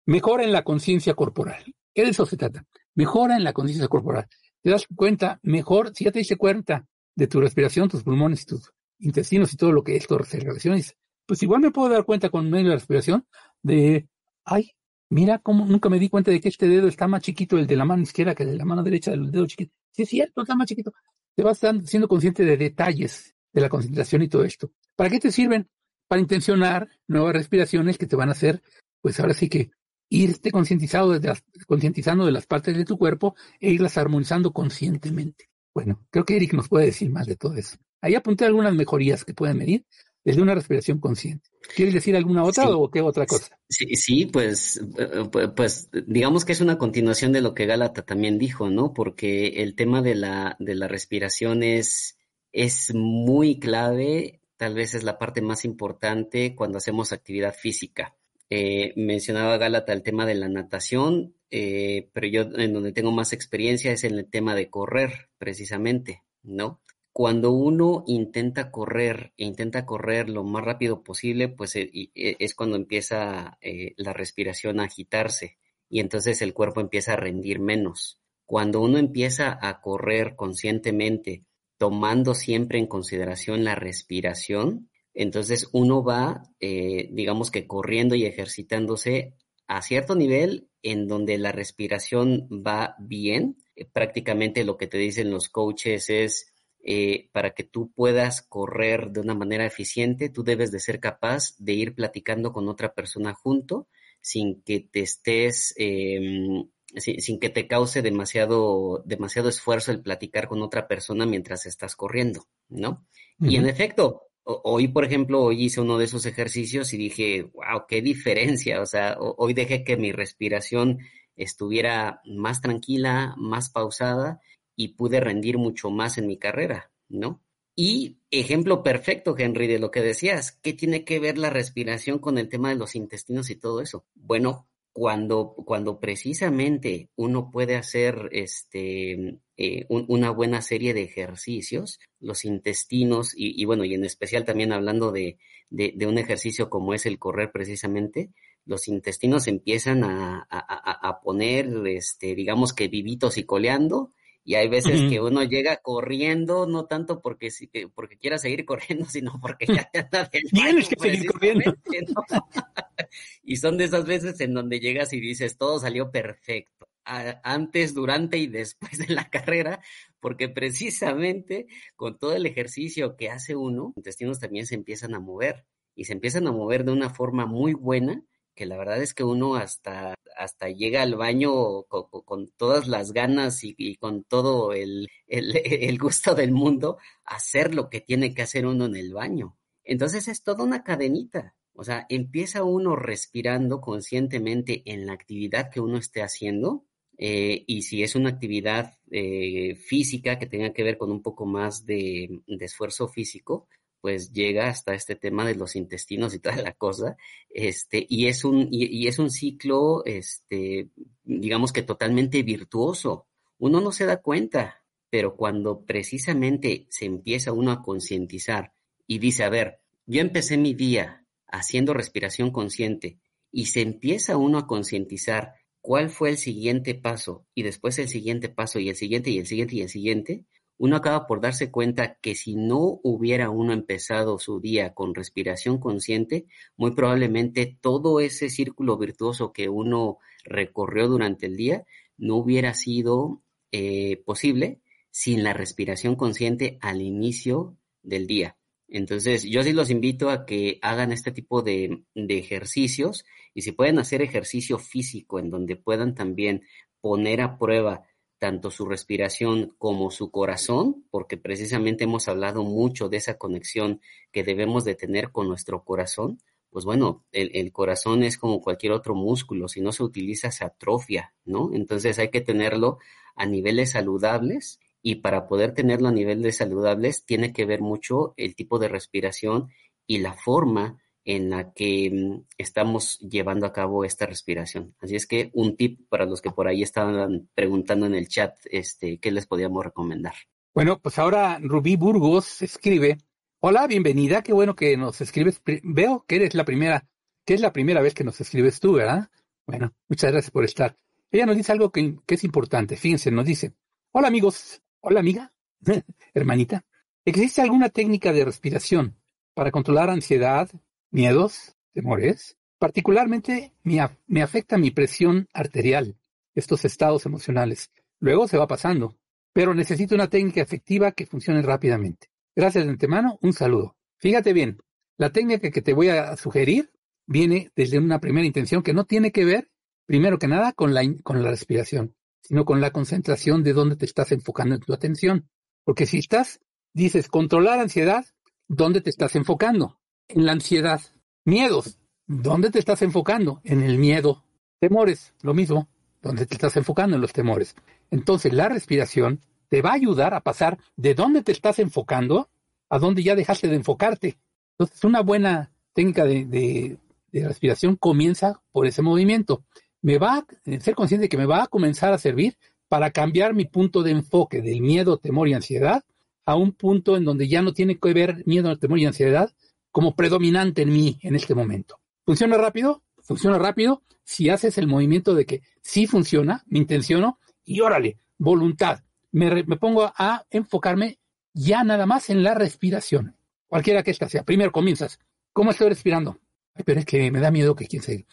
Mejora en la conciencia corporal. ¿Qué de eso se trata? Mejora en la conciencia corporal. Te das cuenta mejor, si ya te diste cuenta de tu respiración, tus pulmones tus intestinos y todo lo que esto se relaciona, pues igual me puedo dar cuenta con medio de respiración de, ay, mira cómo nunca me di cuenta de que este dedo está más chiquito el de la mano izquierda que el de la mano derecha del dedo chiquito. Sí, es cierto, está más chiquito. Te vas siendo consciente de detalles de la concentración y todo esto. ¿Para qué te sirven? Para intencionar nuevas respiraciones que te van a hacer, pues ahora sí que irte concientizado concientizando de las partes de tu cuerpo e irlas armonizando conscientemente. Bueno, creo que Eric nos puede decir más de todo eso. Ahí apunté algunas mejorías que pueden medir desde una respiración consciente. ¿Quieres decir alguna otra o qué otra cosa? Sí, sí, pues, eh, pues digamos que es una continuación de lo que Gálata también dijo, ¿no? Porque el tema de la, de la respiración es, es muy clave, tal vez es la parte más importante cuando hacemos actividad física. Eh, mencionaba Gálata el tema de la natación, eh, pero yo en donde tengo más experiencia es en el tema de correr, precisamente, ¿no? cuando uno intenta correr e intenta correr lo más rápido posible, pues eh, es cuando empieza la respiración a agitarse y entonces el cuerpo empieza a rendir menos. Cuando uno empieza a correr conscientemente, tomando siempre en consideración la respiración, entonces uno va, digamos que corriendo y ejercitándose a cierto nivel en donde la respiración va bien. prácticamente lo que te dicen los coaches es, eh, para que tú puedas correr de una manera eficiente, tú debes de ser capaz de ir platicando con otra persona junto sin que te estés, em, sin, que te cause demasiado, demasiado esfuerzo el platicar con otra persona mientras estás corriendo, ¿no? Y en efecto, hoy, por ejemplo, hoy hice uno de esos ejercicios y dije, wow, qué diferencia. O sea, hoy dejé que mi respiración estuviera más tranquila, más pausada y pude rendir mucho más en mi carrera, ¿no? Y ejemplo perfecto, Henry, de lo que decías, ¿qué tiene que ver la respiración con el tema de los intestinos y todo eso? Bueno, cuando, cuando precisamente uno puede hacer este, eh, una buena serie de ejercicios, los intestinos, y, bueno, y en especial también hablando de, de, un ejercicio como es el correr precisamente, los intestinos empiezan a, a, poner, este, digamos que vivitos y coleando, y hay veces que uno llega corriendo, no tanto porque, porque quiera seguir corriendo, sino porque ya te anda del Tienes que seguir corriendo. y son de esas veces en donde llegas y dices, todo salió perfecto, antes, durante y después de la carrera, porque precisamente con todo el ejercicio que hace uno, los intestinos también se empiezan a mover y se empiezan a mover de una forma muy buena que la verdad es que uno hasta, hasta llega al baño con, todas las ganas y, con todo el, el, gusto del mundo hacer lo que tiene que hacer uno en el baño. Entonces es toda una cadenita. O sea, empieza uno respirando conscientemente en la actividad que uno esté haciendo. Eh, y si es una actividad eh, física que tenga que ver con un poco más de esfuerzo físico, pues llega hasta este tema de los intestinos y toda la cosa, este, y es un, y, es un ciclo, este, digamos que totalmente virtuoso. Uno no se da cuenta, pero cuando precisamente se empieza uno a concientizar y dice, a ver, yo empecé mi día haciendo respiración consciente y se empieza uno a concientizar cuál fue el siguiente paso y después el siguiente paso y el siguiente y el siguiente y el siguiente, uno acaba por darse cuenta que si no hubiera uno empezado su día con respiración consciente, muy probablemente todo ese círculo virtuoso que uno recorrió durante el día no hubiera sido eh, posible sin la respiración consciente al inicio del día. Entonces, yo sí los invito a que hagan este tipo de, de ejercicios y si pueden hacer ejercicio físico en donde puedan también poner a prueba tanto su respiración como su corazón, porque precisamente hemos hablado mucho de esa conexión que debemos de tener con nuestro corazón, pues bueno, el, corazón es como cualquier otro músculo, si no se utiliza se atrofia, ¿no? Entonces hay que tenerlo a niveles saludables y para poder tenerlo a niveles saludables tiene que ver mucho el tipo de respiración y la forma en la que mm, estamos llevando a cabo esta respiración. Así es que un tip para los que por ahí estaban preguntando en el chat, este, ¿qué les podíamos recomendar? Bueno, pues ahora Rubí Burgos escribe, hola, bienvenida, qué bueno que nos escribes. Veo que eres la primera, que es la primera vez que nos escribes tú, ¿verdad? Bueno, muchas gracias por estar. Ella nos dice algo que, que es importante. Fíjense, nos dice, hola amigos, hola amiga, hermanita, ¿existe alguna técnica de respiración para controlar ansiedad, miedos, temores. Particularmente me, afecta mi presión arterial, estos estados emocionales. Luego se va pasando, pero necesito una técnica efectiva que funcione rápidamente. Gracias de antemano, un saludo. Fíjate bien, la técnica que te voy a sugerir viene desde una primera intención que no tiene que ver, primero que nada, con la, con la respiración, sino con la concentración de dónde te estás enfocando en tu atención. Porque si estás, dices, controlar ansiedad, ¿dónde te estás enfocando? En la ansiedad. Miedos, ¿dónde te estás enfocando? En el miedo. Temores, lo mismo, ¿dónde te estás enfocando? En los temores. Entonces, la respiración te va a ayudar a pasar de dónde te estás enfocando a dónde ya dejaste de enfocarte. Entonces, una buena técnica de, respiración comienza por ese movimiento. Me va a eh, ser consciente de que me va a comenzar a servir para cambiar mi punto de enfoque del miedo, temor y ansiedad a un punto en donde ya no tiene que ver miedo, temor y ansiedad, como predominante en mí en este momento. ¿Funciona rápido? Funciona rápido si haces el movimiento de que sí funciona, me intenciono y órale, voluntad. Me, pongo a enfocarme ya nada más en la respiración, cualquiera que ésta sea. Primero comienzas. ¿Cómo estoy respirando? Ay, pero es que me da miedo que quién se...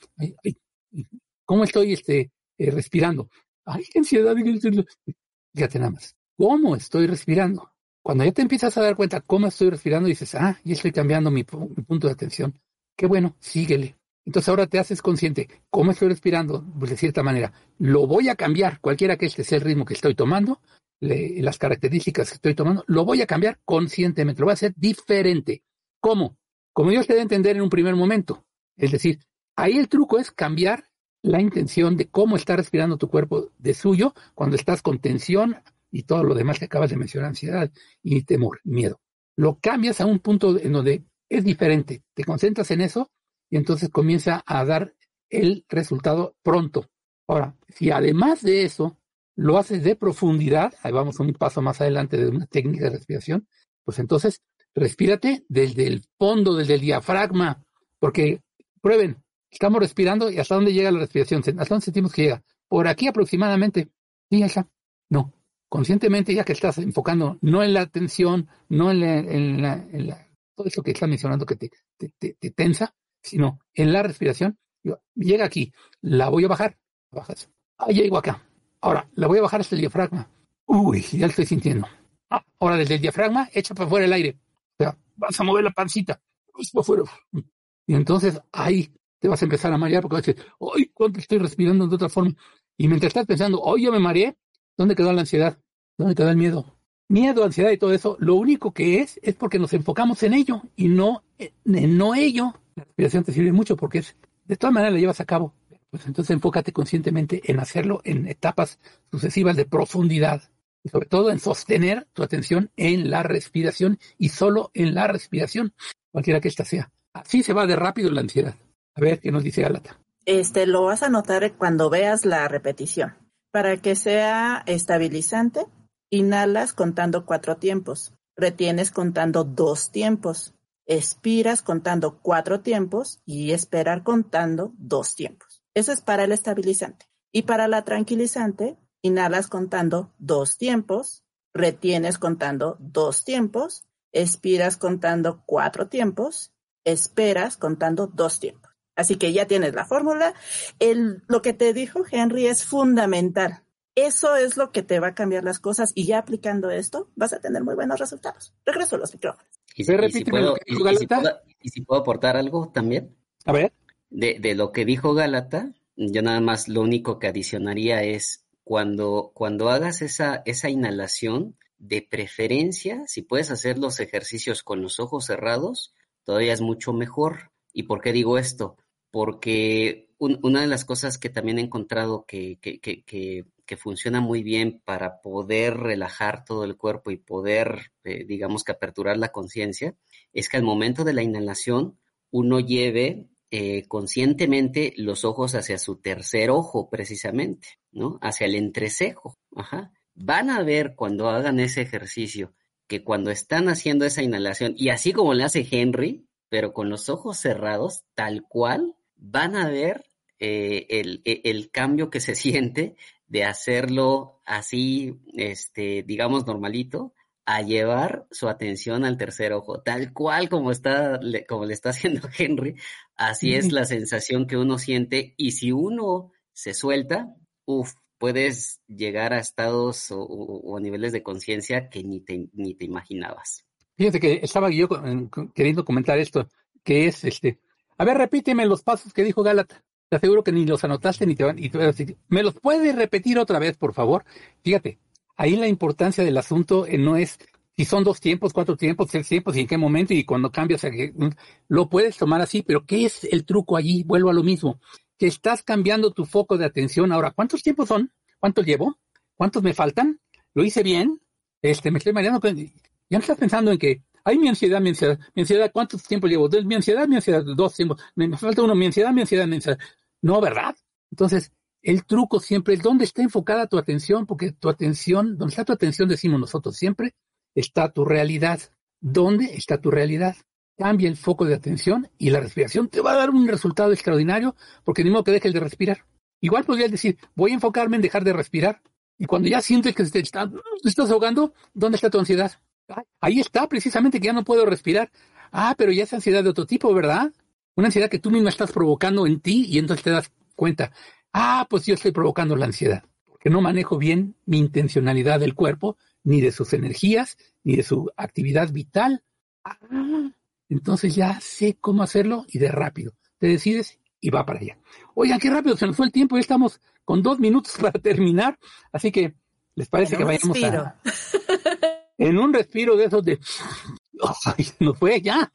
¿Cómo estoy este, eh, respirando? Ay, qué ansiedad. Fíjate nada más. ¿Cómo estoy respirando? Cuando ya te empiezas a dar cuenta cómo estoy respirando, dices, ah, ya estoy cambiando mi, punto de atención. Qué bueno, síguele. Entonces ahora te haces consciente, ¿cómo estoy respirando? Pues de cierta manera, lo voy a cambiar, cualquiera que este sea el ritmo que estoy tomando, las características que estoy tomando, lo voy a cambiar conscientemente, lo voy a hacer diferente. ¿Cómo? Como Dios te debe entender en un primer momento. Es decir, ahí el truco es cambiar la intención de cómo está respirando tu cuerpo de suyo cuando estás con tensión y todo lo demás que acabas de mencionar, ansiedad y temor, miedo. Lo cambias a un punto en donde es diferente, te concentras en eso y entonces comienza a dar el resultado pronto. Ahora, si además de eso lo haces de profundidad, ahí vamos un paso más adelante de una técnica de respiración, pues entonces respírate desde el fondo, desde el diafragma, porque prueben, estamos respirando y hasta dónde llega la respiración, hasta dónde sentimos que llega. Por aquí aproximadamente, sí, ya, no, conscientemente ya que estás enfocando no en la tensión, no en, la, todo eso que estás mencionando que te, te, tensa, sino en la respiración. Llega aquí, la voy a bajar, bajas. Ah, llego acá. Ahora, la voy a bajar hasta el diafragma. Uy, ya lo estoy sintiendo. Ah, ahora desde el diafragma, echa para afuera el aire. O sea, vas a mover la pancita. para afuera. Y entonces ahí te vas a empezar a marear porque vas a decir, ¡ay, cuánto estoy respirando de otra forma! Y mientras estás pensando, ¡ay, yo me mareé! ¿Dónde quedó la ansiedad? ¿Dónde quedó el miedo? Miedo, ansiedad y todo eso, lo único que es es porque nos enfocamos en ello y no en no ello. La respiración te sirve mucho porque es, de todas maneras la llevas a cabo. Pues entonces enfócate conscientemente en hacerlo en etapas sucesivas de profundidad y sobre todo en sostener tu atención en la respiración y solo en la respiración, cualquiera que ésta sea. Así se va de rápido la ansiedad. A ver qué nos dice Galata. Este lo vas a notar cuando veas la repetición. Para que sea estabilizante, inhalas contando cuatro tiempos, retienes contando dos tiempos, expiras contando cuatro tiempos y esperar contando dos tiempos. Eso es para el estabilizante. Y para la tranquilizante, inhalas contando dos tiempos, retienes contando dos tiempos, expiras contando cuatro tiempos, esperas contando dos tiempos. Así que ya tienes la fórmula. El, lo que te dijo Henry es fundamental. Eso es lo que te va a cambiar las cosas y ya aplicando esto vas a tener muy buenos resultados. Regreso a los micrófonos. ¿Y si, puedo, aportar algo también? A ver. De, de, lo que dijo Galata, yo nada más lo único que adicionaría es cuando, cuando hagas esa, esa inhalación, de preferencia, si puedes hacer los ejercicios con los ojos cerrados, todavía es mucho mejor. ¿Y por qué digo esto? Porque una de las cosas que también he encontrado que, que, que, funciona muy bien para poder relajar todo el cuerpo y poder, eh, digamos que aperturar la conciencia, es que al momento de la inhalación uno lleve eh, conscientemente los ojos hacia su tercer ojo, precisamente, ¿no? Hacia el entrecejo. Ajá. Van a ver cuando hagan ese ejercicio que cuando están haciendo esa inhalación, y así como le hace Henry, pero con los ojos cerrados, tal cual, van a ver eh, e, el, cambio que se siente de hacerlo así, este, digamos, normalito, a llevar su atención al tercer ojo, tal cual como está, como le está haciendo Henry, así es la sensación que uno siente, y si uno se suelta, uff, puedes llegar a estados o, a niveles de conciencia que ni te, ni te imaginabas. Fíjate que estaba yo queriendo comentar esto, que es este, a ver, repíteme los pasos que dijo Gálata. Te aseguro que ni los anotaste ni te van, y te ¿me los puedes repetir otra vez, por favor? Fíjate, ahí la importancia del asunto eh, no es si son dos tiempos, cuatro tiempos, tres tiempos y en qué momento y cuando cambias, lo puedes tomar así, pero ¿qué es el truco allí? Vuelvo a lo mismo, que estás cambiando tu foco de atención. Ahora, ¿cuántos tiempos son? ¿Cuántos llevo? ¿Cuántos me faltan? ¿Lo hice bien? Este, me estoy mareando. Ya no estás pensando en que hay mi ansiedad, mi ansiedad, mi ansiedad, ¿cuánto tiempo llevo? Mi ansiedad, mi ansiedad, dos tiempos, me, falta uno, mi ansiedad, mi ansiedad, mi ansiedad. No, ¿verdad? Entonces, el truco siempre es dónde está enfocada tu atención, porque tu atención, donde está tu atención, decimos nosotros siempre, está tu realidad. ¿Dónde está tu realidad? Cambia el foco de atención y la respiración te va a dar un resultado extraordinario, porque ni modo que dejes de respirar. Igual podrías decir, voy a enfocarme en dejar de respirar. Y cuando ya sientes que te, está, te estás ahogando, ¿dónde está tu ansiedad? Ahí está, precisamente que ya no puedo respirar. Ah, pero ya es ansiedad de otro tipo, ¿verdad? Una ansiedad que tú misma estás provocando en ti y entonces te das cuenta. Ah, pues yo estoy provocando la ansiedad, porque no manejo bien mi intencionalidad del cuerpo, ni de sus energías, ni de su actividad vital. Ah, entonces ya sé cómo hacerlo y de rápido. Te decides y va para allá. Oigan, qué rápido se nos fue el tiempo, ya estamos con dos minutos para terminar, así que les parece que vayamos a en un respiro de esos de... ¡Ay, no fue ya!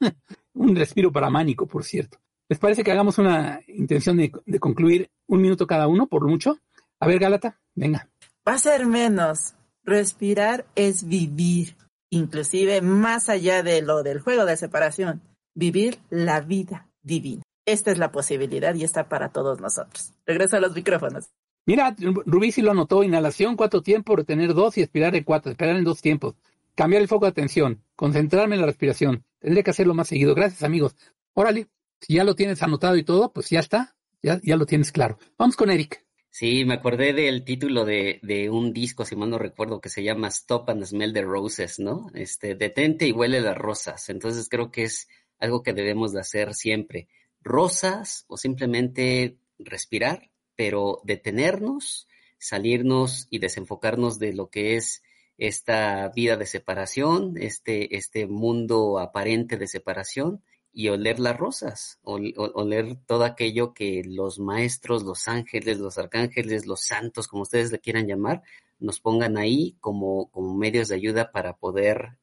Un respiro paramánico, por cierto. ¿Les parece que hagamos una intención de, de concluir un minuto cada uno, por mucho? A ver, Gálata, venga. Va a ser menos. Respirar es vivir, inclusive más allá de lo del juego de separación, vivir la vida divina. esta es la posibilidad y está para todos nosotros. Regreso a los micrófonos. Mira, Rubí sí lo anotó, inhalación cuatro tiempos, retener dos y expirar en cuatro, esperar en dos tiempos. Cambiar el foco de atención, concentrarme en la respiración. Tendría que hacerlo más seguido. Gracias, amigos. Órale, si ya lo tienes anotado y todo, pues ya está, ya, ya lo tienes claro. Vamos con Eric. Sí, me acordé del título de, de, un disco, si mal no recuerdo, que se llama Stop and Smell the Roses, ¿no? Este, detente y huele las rosas. Entonces creo que es algo que debemos de hacer siempre. Rosas o simplemente respirar, pero detenernos, salirnos y desenfocarnos de lo que es esta vida de separación, este, este mundo aparente de separación y oler las rosas, oler todo aquello que los maestros, los ángeles, los arcángeles, los santos, como ustedes le quieran llamar, nos pongan ahí como, como medios de ayuda para poder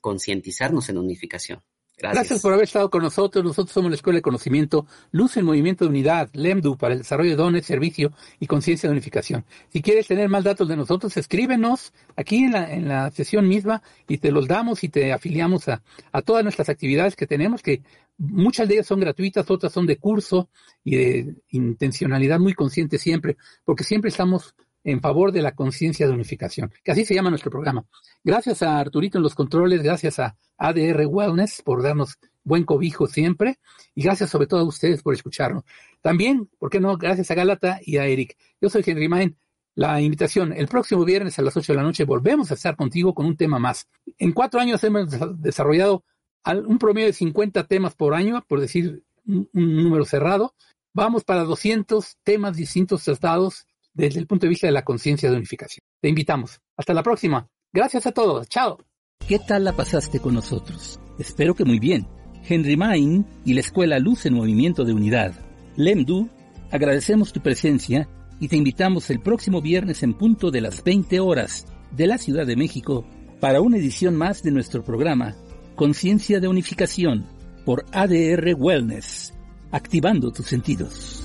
concientizarnos en unificación. Gracias. por haber estado con nosotros. Nosotros somos la Escuela de Conocimiento, Luz en Movimiento de Unidad, LEMDU, para el desarrollo de dones, servicio y conciencia de unificación. Si quieres tener más datos de nosotros, escríbenos aquí en la, en la sesión misma y te los damos y te afiliamos a, a todas nuestras actividades que tenemos, que muchas de ellas son gratuitas, otras son de curso y de intencionalidad muy consciente siempre, porque siempre estamos en favor de la conciencia de unificación, que así se llama nuestro programa. Gracias a Arturito en los controles, gracias a ADR Wellness por darnos buen cobijo siempre y gracias sobre todo a ustedes por escucharnos. También, ¿por qué no? Gracias a Galata y a Eric. Yo soy Henry Main. La invitación, el próximo viernes a las 8 de la noche volvemos a estar contigo con un tema más. En cuatro años hemos desarrollado un promedio de 50 temas por año, por decir un, un número cerrado. Vamos para 200 temas distintos tratados desde el punto de vista de la conciencia de unificación. Te invitamos. Hasta la próxima. Gracias a todos. Chao. ¿Qué tal la pasaste con nosotros? Espero que muy bien. Henry Main y la Escuela Luz en Movimiento de Unidad. Lemdu, agradecemos tu presencia y te invitamos el próximo viernes en punto de las 20 horas de la Ciudad de México para una edición más de nuestro programa Conciencia de Unificación por ADR Wellness, activando tus sentidos.